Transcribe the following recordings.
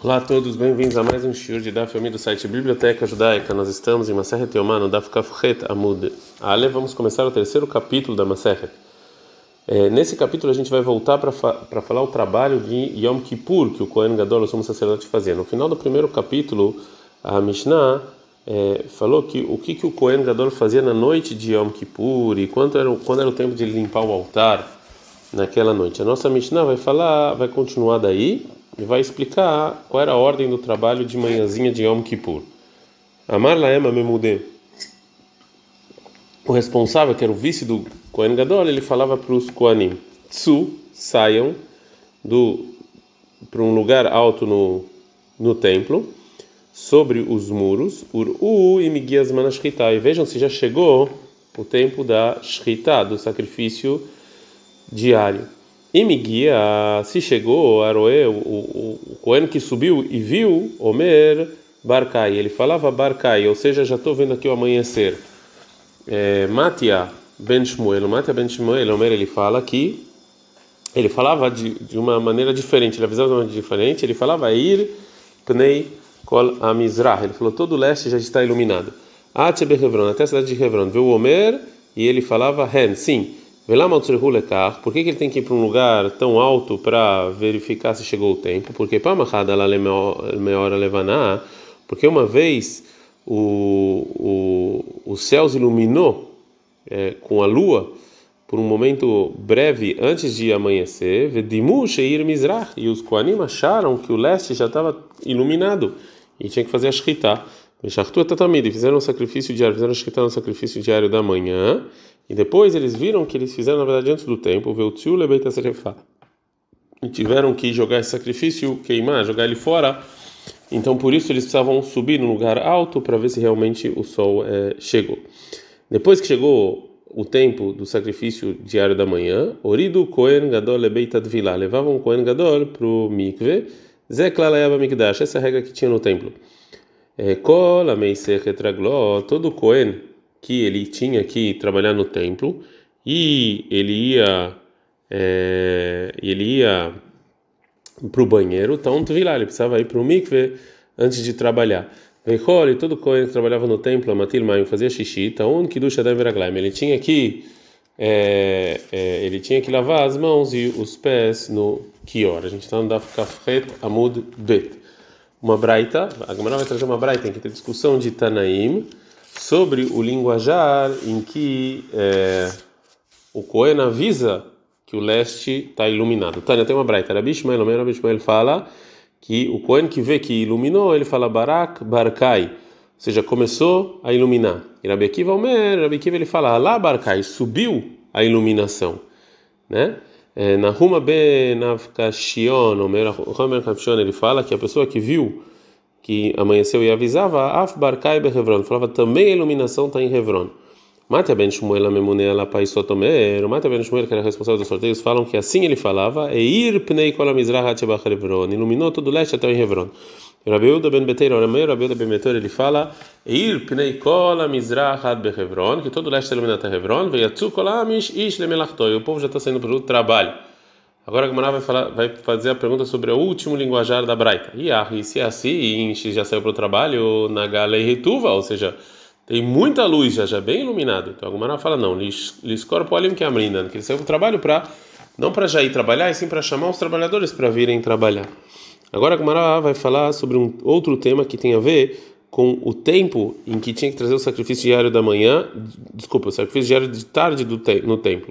Olá a todos, bem-vindos a mais um shiur de Daf Yomi do site Biblioteca Judaica. Nós estamos em Maseret Yomá, no Daf Kafret Amud Ale. Vamos começar o terceiro capítulo da Maseret. É, nesse capítulo a gente vai voltar para fa falar o trabalho de Yom Kippur, que o Kohen Gadol, o sumo sacerdote, fazia. No final do primeiro capítulo, a Mishnah é, falou que o que, que o Kohen Gadol fazia na noite de Yom Kippur e quando era, quando era o tempo de limpar o altar naquela noite. A nossa Mishnah vai falar, vai continuar daí e vai explicar qual era a ordem do trabalho de manhãzinha de Yom Kippur. Amar Laema Memudê. O responsável, que era o vice do Kohen Gadol, ele falava para os Kohanim: Tsu, saiam para um lugar alto no, no templo, sobre os muros, Uru e Migias Manashkita. E vejam se já chegou o tempo da Shkita, do sacrifício diário. E me guia, se chegou Aroe, o, o, o Cohen que subiu e viu Omer Barcai, ele falava Barcai, ou seja, já estou vendo aqui o amanhecer. É, Matia Ben Shmuel, Matia Ben Shmuel, Omer, ele fala que ele falava de, de uma maneira diferente, ele avisava de uma maneira diferente, ele falava Ir Pnei Kol Amizrah, ele falou todo o leste já está iluminado. Atebe Hebron, até a cidade de Hebron, viu Omer e ele falava Hen, sim. Por que, que ele tem que ir para um lugar tão alto para verificar se chegou o tempo? Porque porque uma vez o, o, o céu iluminou é, com a lua por um momento breve antes de amanhecer, e os Koanim acharam que o leste já estava iluminado e tinha que fazer a Shkita. Fizeram um sacrifício diário, fizeram a Shkita no sacrifício diário da manhã. E depois eles viram que eles fizeram, na verdade, antes do tempo, e tiveram que jogar esse sacrifício, queimar, jogar ele fora. Então, por isso, eles precisavam subir num lugar alto para ver se realmente o sol é, chegou. Depois que chegou o tempo do sacrifício diário da manhã, Orido Kohen Gadol Lebeita levavam o Kohen Gadol para o mikve, Zeklalayaba Mikdash, essa é regra que tinha no templo. É, Kol Ameisech Etragló, todo Kohen que ele tinha que trabalhar no templo e ele ia é, ele ia para o banheiro, então lá, ele precisava ir para o mikve antes de trabalhar. Veichol, todo Cohen que trabalhava no templo, Matil Maim, fazia xixi, então que ducha da ele tinha que é, é, ele tinha que lavar as mãos e os pés no Kior. A gente está no Daf Kafret Amud Bet. Uma braita, a Gemara vai trazer uma braita em que tem discussão de Tanaim, sobre o linguajar em que é, o Cohen avisa que o leste está iluminado. Tânia tem uma braita, Rabi Shmuel, Rabi Shmuel fala que o Cohen que vê que iluminou, ele fala Barak, Barkai, ou seja, começou a iluminar. E Rabi Omer, Rabi ele fala Alá Barkai, subiu a iluminação, né? É, na Ruma Ben Avkashion, Omer Homer ele fala que a pessoa que viu que amanheceu e avisava, Af Barkai Behevron, falava também a iluminação está em Hebron. Mata ben Shmuel Amemune ala Paisotomer, Mata ben Shmuel, que era responsável dos sorteios, falam que assim ele falava, Eir Pnei Kol Amizrah Hatebach Hebron, iluminou todo o leste até em Hebron. Rabiuda ben Beteiro, Rabiuda ben Beteiro, ele fala, Eir Pnei Kol Amizrah Hebron, que todo o leste está iluminado até Hebron, Veiatzu Kol Amish Ish o povo já está saindo para o trabalho. Agora a Gemara vai, vai fazer a pergunta sobre o último linguajar da Braita. E se é assim, já saiu para o trabalho na Galei Retuva, ou seja, tem muita luz, já já bem iluminado. Então a Gemara fala, não, Liscorpolim que amrinda, que ele saiu para o trabalho para, não para já ir trabalhar, e sim para chamar os trabalhadores para virem trabalhar. Agora a Gemara vai falar sobre um outro tema que tem a ver com o tempo em que tinha que trazer o sacrifício diário da manhã, desculpa, o sacrifício diário de tarde do te no templo.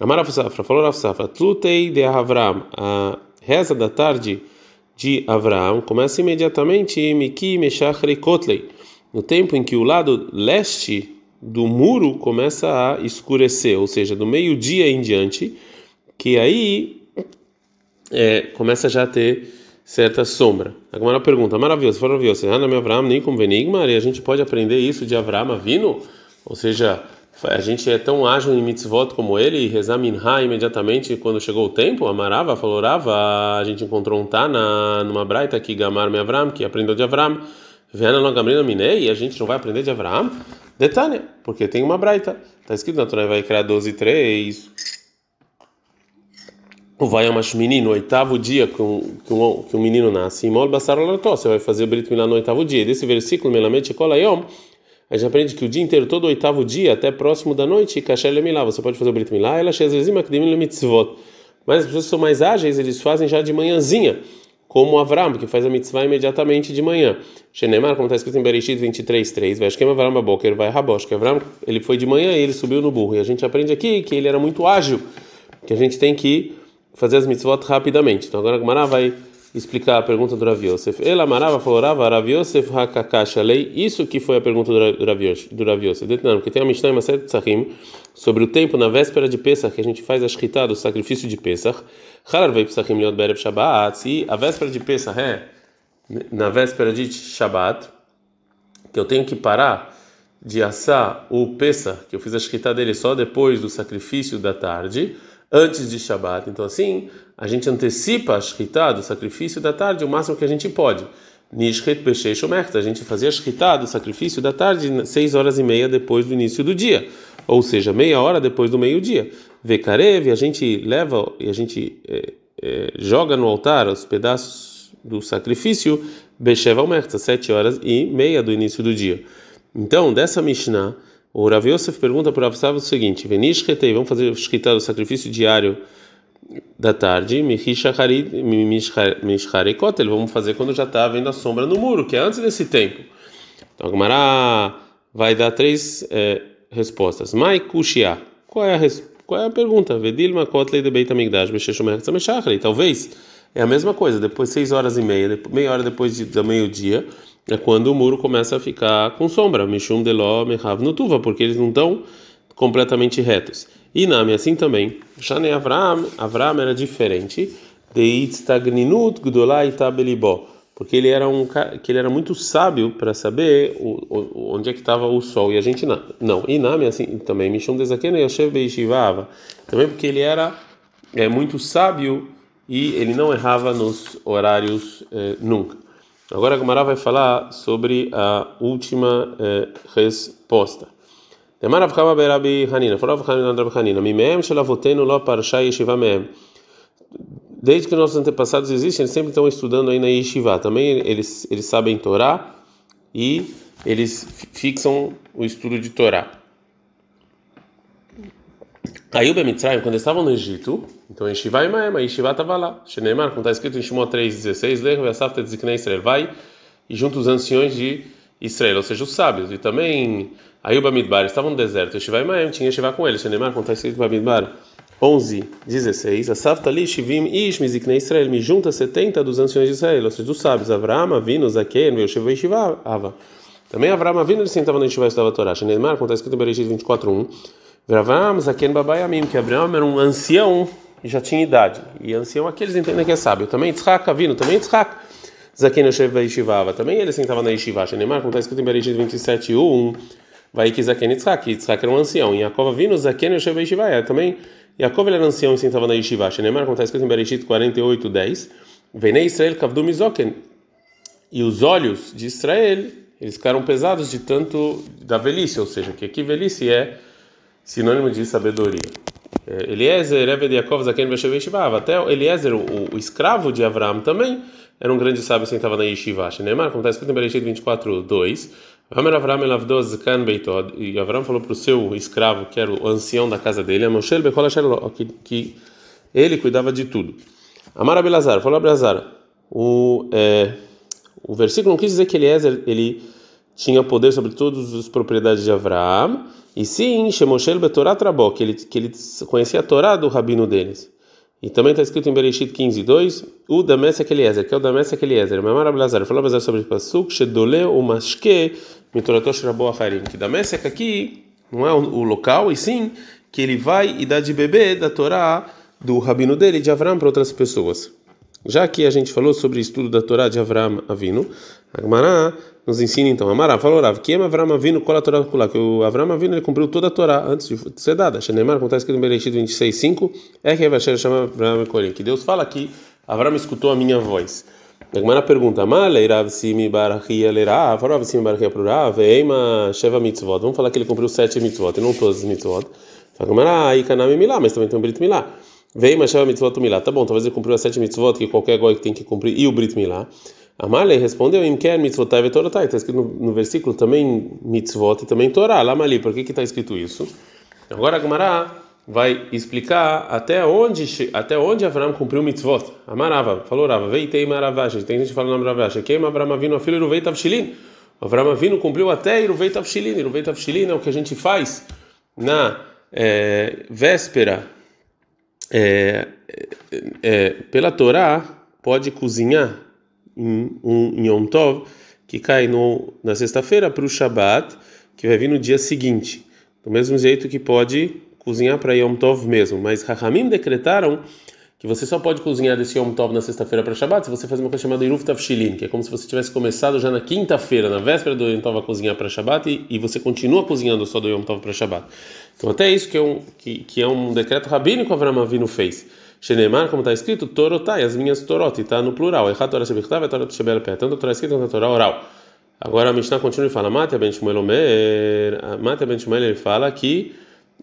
Amar Safra, falou Rav Safra, Tlutei de Avram, a reza da tarde de Avram começa imediatamente Miki Meshachri Kotlei, no tempo em que o lado leste do muro começa a escurecer, ou seja, do meio-dia em diante, que aí é, começa já a ter certa sombra. Agora uma pergunta, maravilhoso, maravilhoso, Avram, nem Venigma, e a gente pode aprender isso de Avram vindo, ou seja, a gente é tão ágil em mitzvot como ele, e rezar minha imediatamente quando chegou o tempo, amarava, falorava, a gente encontrou um Tana numa braita que Gamar me Avram, que aprendeu de Avram, Viana não Gamrina Minei, e a gente não vai aprender de Avram? Detalhe, porque tem uma braita, está escrito na Torá, vai criar 12 e 3. o vai menino no oitavo dia que um, que um, menino nasce, você vai fazer o Brit Milá no oitavo dia. Desse versículo, Melamente Kolayom, a gente aprende que o dia inteiro, todo o oitavo dia, até próximo da noite, Kasher Lemilá, você pode fazer o Brit Milá, ela Mitzvot. Mas as pessoas que são mais ágeis, eles fazem já de manhãzinha, como Avram, que faz a mitzvah imediatamente de manhã. Shenemar, como está escrito em Bereshit 23:3, vai Shkem Avram Baboker, vai Rabosh, que Avram, ele foi de manhã e ele subiu no burro. E a gente aprende aqui que ele era muito ágil, que a gente tem que fazer as mitzvot rapidamente. Então agora a vai explicar a pergunta do Rav Yosef. Ela marava falou Rav Yosef hakakash lei. Isso que foi a pergunta do Rav Yosef. Do Rav Yosef. Porque tem uma Mishnah série de Tzachim sobre o tempo na véspera de Pesach que a gente faz a shkita do sacrifício de Pesach. Halar vei Pesachim liot berev Shabbat. Se a véspera de Pesach é na véspera de Shabbat, que eu tenho que parar de assar o Pesach, que eu fiz a shkita dele só depois do sacrifício da tarde antes de Shabat. Então, assim, a gente antecipa a Shkita do sacrifício da tarde o máximo que a gente pode. Nishret Beshei Shomerta, a gente fazia Shkita do sacrifício da tarde seis horas e meia depois do início do dia, ou seja, meia hora depois do meio-dia. Vekarev, a gente leva e a gente é, é, joga no altar os pedaços do sacrifício Besheva Omerta, sete horas e meia do início do dia. Então, dessa Mishnah, o Rav Yosef pergunta para o Rav o seguinte: Venish retei, vamos fazer o o sacrifício diário da tarde, Mishcharekotel, vamos fazer quando já está vendo a sombra no muro, que é antes desse tempo. Então a Gemara vai dar três é, respostas. Mai Kushia, qual é a qual é a pergunta? Vedilma kotlei de Beit Amigdash, Talvez é a mesma coisa, depois seis horas e meia, meia hora depois de, do meio-dia, é quando o muro começa a ficar com sombra, Mishum Deló Mehav Nutuva, porque eles não estão completamente retos. E Nami, assim também. Shane Avram, Avram era diferente de Itztagninut Gdolai Tabelibó, porque ele era um que ele era muito sábio para saber o, o, onde é que estava o sol e a gente não. Não, e Nami assim também, Mishum Dezakena Yoshev Beishivava, também porque ele era é muito sábio e ele não errava nos horários eh, nunca. Agora a Gemara vai falar sobre a última eh, resposta. Hanina, Hanina Mimem. Desde que nossos antepassados existem, eles sempre estão estudando aí na Yeshiva. Também eles, eles sabem Torá e eles fixam o estudo de Torá. Caiu Bemitzrayim, quando estavam no Egito, então Yeshiva e Maema, Yeshiva estava lá. Sheneimar, como está escrito em Shimon 3,16, Lecha Vesafta Tziknei Israel, vai e junto os anciões de Israel, ou seja, os sábios. E também Ayuba Midbar, estavam no deserto, Yeshiva e Maema, tinha Yeshiva com eles. Sheneimar, como está escrito em Bamidbar 11, 16, Asafta li Shivim Ish Miziknei Israel, me junta 70 dos anciões de Israel, ou seja, dos sábios, Avraham, Avinu, Zaken, Yeshiva e Yeshiva, Ava. Também Avraham, Avinu, ele sentava no Yeshiva e estudava a Torá. Sheneimar, como está escrito em Bereshit 24, 1, Gravamos Zaken Babayamim, que Abraão era um ancião e já tinha idade. E ancião aqueles entendem que é sábio. Também Tzchak, Avino, também Tzchak. Zaken Yoshev Yeshivava, também ele sentava na Yeshiva. Shenemar, como está escrito em Bereshit 27, 1, vai que Zaken Tzchak, Tzchak era um ancião. E Yaakov Avino, Zaken Yoshev Yeshivava, também Yaakov era ancião e sentava na Yeshiva. Shenemar, como está escrito em Bereshit 48, 10, Venei Israel Kavdu. E os olhos de Israel, eles ficaram pesados de tanto da velhice, ou seja, que aqui velhice é sinônimo de sabedoria. É, Eliezer, de Yaakov, Zaken, Beshev, Yeshiva. Até Eliezer, o, o, escravo de Abraão, também era um grande sábio sentava na Yeshiva. Neymar, como está escrito em Bereshit 24, 2. Amer Avram elavdo Zakan beitod. E Abraão falou para o seu escravo, que era o ancião da casa dele, Amoshel Bechol que, que ele cuidava de tudo. Amar Abelazar, falou Abelazar, o, é, o versículo não quis dizer que Eliezer, ele tinha poder sobre todas as propriedades de Abraão, e sim, Shemoshel Betorá Trabó, que ele, que ele conhecia a Torá do rabino deles. E também está escrito em Bereshit 15, 2, o Damesek Eliezer, que é o Damesek Eliezer. Mamar Abelazar, falou Abelazar sobre o Pasuk, Shedole o Mashke, Mitoratosh Rabo Acharim. Que Damesek aqui não é o local, e sim que ele vai e dá de beber da Torá do rabino dele, de Avram, para outras pessoas. Já que a gente falou sobre o estudo da Torá de Avram Avino, Agmará nos ensina então, Amará falou Rav, que Avram Avino cola a Torá que o Avram Avino ele cumpriu toda a Torá antes de ser dada. Shenemar, como está escrito em Bereshit 26:5, é que vai chama Avram Korim, que Deus fala que Avram escutou a minha voz. Agmará pergunta, Malei Rav Simi Barachia Lerá, falou Rav Simi Barachia para o Rav, Eima Sheva Mitzvot. Vamos falar que ele cumpriu sete mitzvot, e não todas as mitzvot. Agmará, aí Kanami Milá, mas também tem um Brit Milá. Vem, mas chama mitzvot milá. Tá bom, talvez ele cumpriu as sete mitzvot que qualquer goi tem que cumprir e o brit milá. Amalei respondeu, em quer mitzvotai ve Torah. Está escrito no, no, versículo também mitzvot e também Torá. Lá, Mali, por que está escrito isso? Agora a Gemara vai explicar até onde até onde Avram cumpriu mitzvot. Amarava, falou Rava, veitei maravash. Tem gente falando maravash. Quem Avram vindo a filho Iruvei Tavshilin. Avram vindo cumpriu até Iruvei Tavshilin. Iruvei Tavshilin é o que a gente faz na é, véspera é, é, pela Torá pode cozinhar em um Yom Tov que cai no, na sexta-feira para o Shabat que vai vir no dia seguinte. Do mesmo jeito que pode cozinhar para Yom Tov mesmo, mas Rahamim decretaram que você só pode cozinhar desse Yom Tov na sexta-feira para Shabbat se você fazer uma coisa chamada Iruv Tavshilin, que é como se você tivesse começado já na quinta-feira, na véspera do Yom Tov a cozinhar para Shabbat e, e, você continua cozinhando só do Yom Tov para Shabbat. Então até isso que é um que, que é um decreto rabínico Avram Avinu fez. Shenemar, como está escrito, Torotai, as minhas Torot, está no plural. Echat Torah Shebichtav e Torah Shebel Pé. Tanto a Torá escrita quanto a Torá oral. Agora a Mishnah continua e fala, Matia Ben Shmuel Omer, Matia Ben Shmuel ele fala que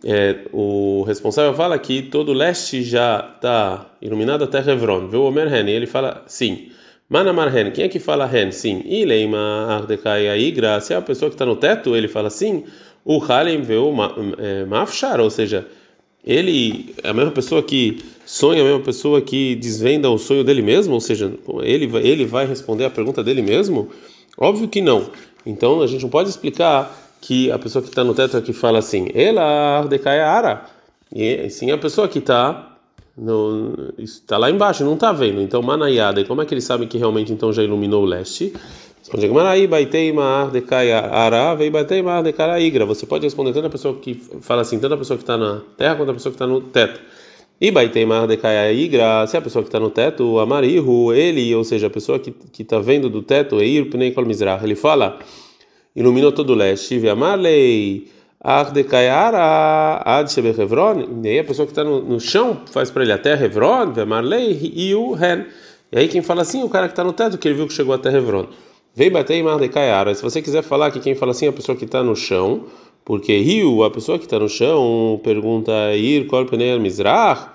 é, o responsável fala que todo o leste já está iluminado até Hevron. Vê o Omer Hen, ele fala sim. Manamar Hen, quem é que fala Hen? Sim. Ileima Ardekai Aigra, se é a pessoa que está no teto, ele fala sim. O Halem vê o é, Mafshar, ou seja, ele é a mesma pessoa que sonha, a mesma pessoa que desvenda o sonho dele mesmo, ou seja, ele, ele vai responder a pergunta dele mesmo? Óbvio que não. Então a gente não pode explicar que a pessoa que está no teto aqui fala assim, ela ara, e sim a pessoa que está está lá embaixo, não está vendo. Então manayada, e como é que ele sabe que realmente então já iluminou o leste? Responde Gemaraí, baitei de ara, vei baitei de igra. Você pode responder tanto a pessoa que fala assim, tanto a pessoa que está na terra quanto a pessoa que está no teto. E baitei de igra, se a pessoa que está no teto, amarihu, ele, ou seja, a pessoa que está vendo do teto, eir pnei ele fala iluminou todo o leste. Viamarlei, Ardekayara, Ad Shebehevron. E aí a pessoa que está no, no, chão faz para ele até Hevron, Viamarlei, e o Ren. E aí quem fala assim, o cara que está no teto, que ele viu que chegou até Hevron. Vem bater em Mardekayara. Se você quiser falar que quem fala assim é a pessoa que está no chão, porque Rio, a pessoa que está no chão, pergunta Ir Kol Penei Mizrach,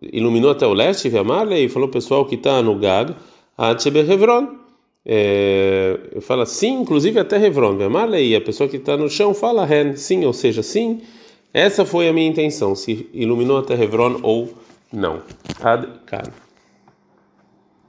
iluminou até o leste, Viamarlei, e falou pessoal que está no Gag, Ad Shebehevron é, fala sim, inclusive até Hevron. Marley, a pessoa que está no chão fala Ren, sim, ou seja, sim. Essa foi a minha intenção, se iluminou até Hevron ou não. Ad -kan.